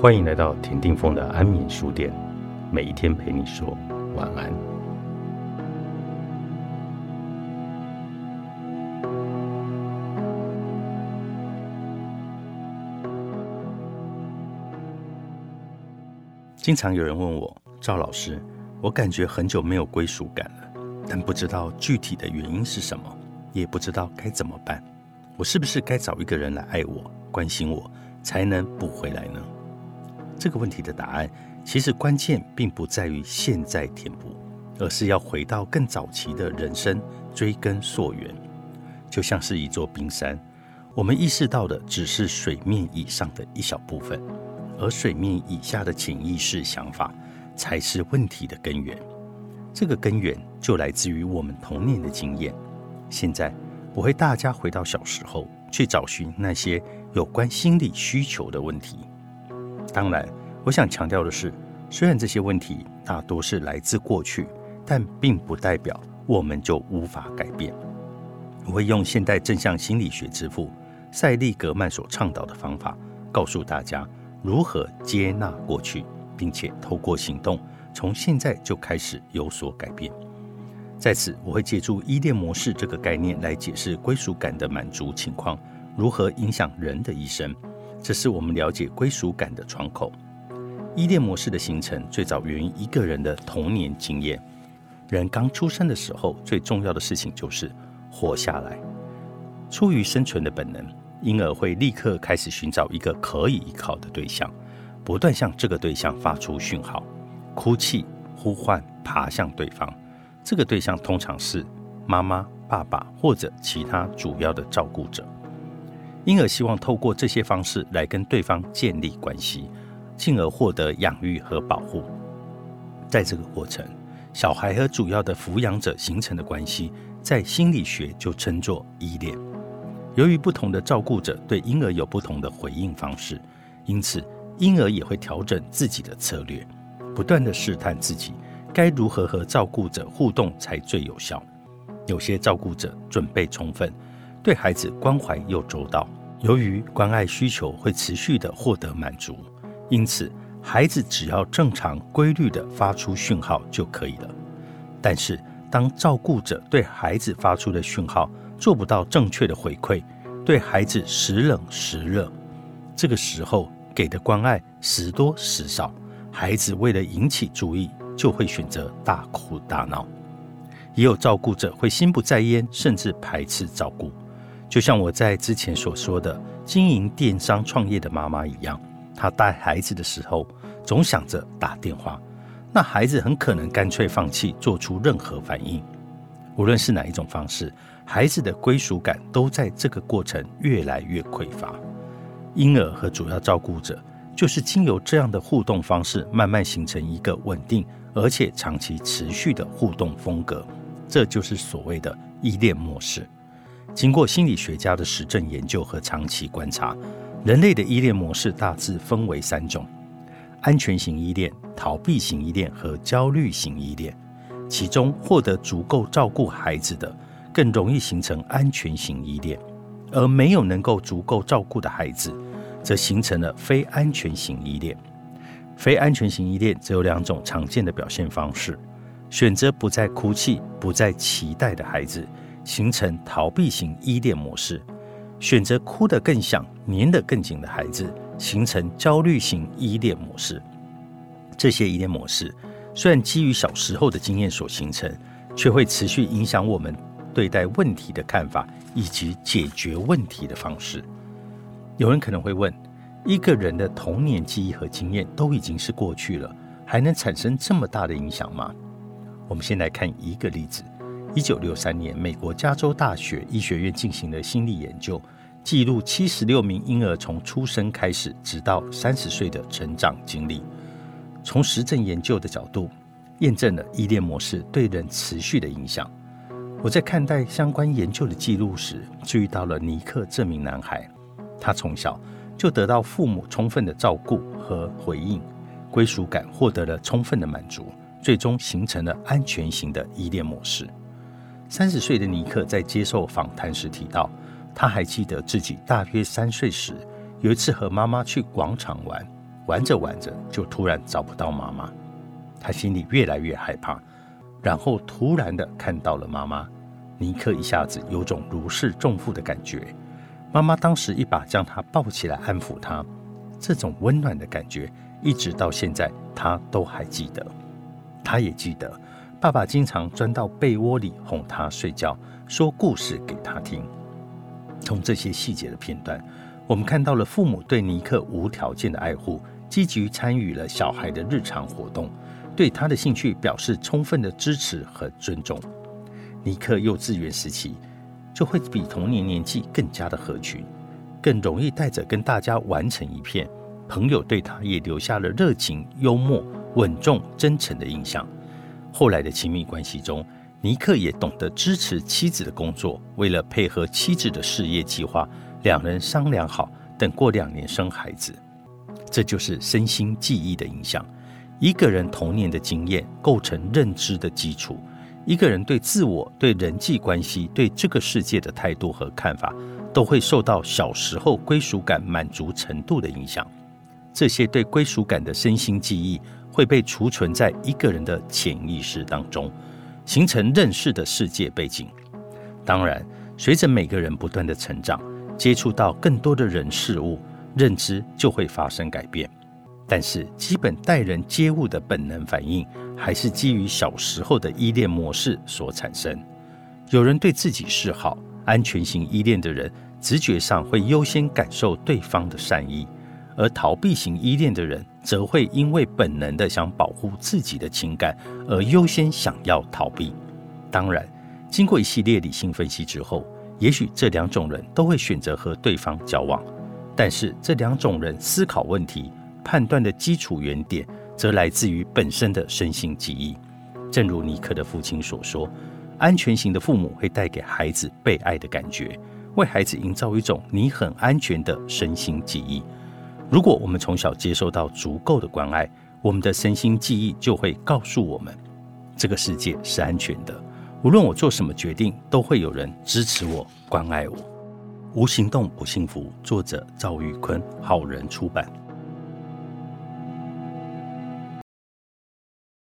欢迎来到田定峰的安眠书店，每一天陪你说晚安。经常有人问我，赵老师，我感觉很久没有归属感了，但不知道具体的原因是什么，也不知道该怎么办。我是不是该找一个人来爱我、关心我，才能补回来呢？这个问题的答案，其实关键并不在于现在填补，而是要回到更早期的人生，追根溯源。就像是一座冰山，我们意识到的只是水面以上的一小部分，而水面以下的潜意识想法，才是问题的根源。这个根源就来自于我们童年的经验。现在，我会大家回到小时候，去找寻那些有关心理需求的问题。当然，我想强调的是，虽然这些问题大多是来自过去，但并不代表我们就无法改变。我会用现代正向心理学之父塞利格曼所倡导的方法，告诉大家如何接纳过去，并且透过行动，从现在就开始有所改变。在此，我会借助依恋模式这个概念来解释归属感的满足情况如何影响人的一生。这是我们了解归属感的窗口。依恋模式的形成最早源于一个人的童年经验。人刚出生的时候，最重要的事情就是活下来。出于生存的本能，婴儿会立刻开始寻找一个可以依靠的对象，不断向这个对象发出讯号，哭泣、呼唤、爬向对方。这个对象通常是妈妈、爸爸或者其他主要的照顾者。婴儿希望透过这些方式来跟对方建立关系，进而获得养育和保护。在这个过程，小孩和主要的抚养者形成的关系，在心理学就称作依恋。由于不同的照顾者对婴儿有不同的回应方式，因此婴儿也会调整自己的策略，不断的试探自己该如何和照顾者互动才最有效。有些照顾者准备充分。对孩子关怀又周到，由于关爱需求会持续的获得满足，因此孩子只要正常规律的发出讯号就可以了。但是，当照顾者对孩子发出的讯号做不到正确的回馈，对孩子时冷时热，这个时候给的关爱时多时少，孩子为了引起注意，就会选择大哭大闹。也有照顾者会心不在焉，甚至排斥照顾。就像我在之前所说的，经营电商创业的妈妈一样，她带孩子的时候总想着打电话，那孩子很可能干脆放弃做出任何反应。无论是哪一种方式，孩子的归属感都在这个过程越来越匮乏。婴儿和主要照顾者就是经由这样的互动方式，慢慢形成一个稳定而且长期持续的互动风格，这就是所谓的依恋模式。经过心理学家的实证研究和长期观察，人类的依恋模式大致分为三种：安全型依恋、逃避型依恋和焦虑型依恋。其中，获得足够照顾孩子的，更容易形成安全型依恋；而没有能够足够照顾的孩子，则形成了非安全型依恋。非安全型依恋只有两种常见的表现方式：选择不再哭泣、不再期待的孩子。形成逃避型依恋模式，选择哭得更响、黏得更紧的孩子，形成焦虑型依恋模式。这些依恋模式虽然基于小时候的经验所形成，却会持续影响我们对待问题的看法以及解决问题的方式。有人可能会问：一个人的童年记忆和经验都已经是过去了，还能产生这么大的影响吗？我们先来看一个例子。一九六三年，美国加州大学医学院进行了心理研究，记录七十六名婴儿从出生开始直到三十岁的成长经历。从实证研究的角度，验证了依恋模式对人持续的影响。我在看待相关研究的记录时，注意到了尼克这名男孩，他从小就得到父母充分的照顾和回应，归属感获得了充分的满足，最终形成了安全型的依恋模式。三十岁的尼克在接受访谈时提到，他还记得自己大约三岁时，有一次和妈妈去广场玩，玩着玩着就突然找不到妈妈，他心里越来越害怕。然后突然的看到了妈妈，尼克一下子有种如释重负的感觉。妈妈当时一把将他抱起来安抚他，这种温暖的感觉一直到现在他都还记得。他也记得爸爸经常钻到被窝里哄他睡觉，说故事给他听。从这些细节的片段，我们看到了父母对尼克无条件的爱护，积极参与了小孩的日常活动。对他的兴趣表示充分的支持和尊重。尼克幼稚园时期就会比童年年纪更加的合群，更容易带着跟大家玩成一片。朋友对他也留下了热情、幽默、稳重、真诚的印象。后来的亲密关系中，尼克也懂得支持妻子的工作，为了配合妻子的事业计划，两人商量好，等过两年生孩子。这就是身心记忆的影响。一个人童年的经验构成认知的基础，一个人对自我、对人际关系、对这个世界的态度和看法，都会受到小时候归属感满足程度的影响。这些对归属感的身心记忆会被储存在一个人的潜意识当中，形成认识的世界背景。当然，随着每个人不断的成长，接触到更多的人事物，认知就会发生改变。但是，基本待人接物的本能反应，还是基于小时候的依恋模式所产生。有人对自己示好，安全型依恋的人，直觉上会优先感受对方的善意；而逃避型依恋的人，则会因为本能的想保护自己的情感，而优先想要逃避。当然，经过一系列理性分析之后，也许这两种人都会选择和对方交往。但是，这两种人思考问题。判断的基础原点，则来自于本身的身心记忆。正如尼克的父亲所说，安全型的父母会带给孩子被爱的感觉，为孩子营造一种你很安全的身心记忆。如果我们从小接受到足够的关爱，我们的身心记忆就会告诉我们，这个世界是安全的。无论我做什么决定，都会有人支持我、关爱我。无行动不幸福。作者赵玉坤，好人出版。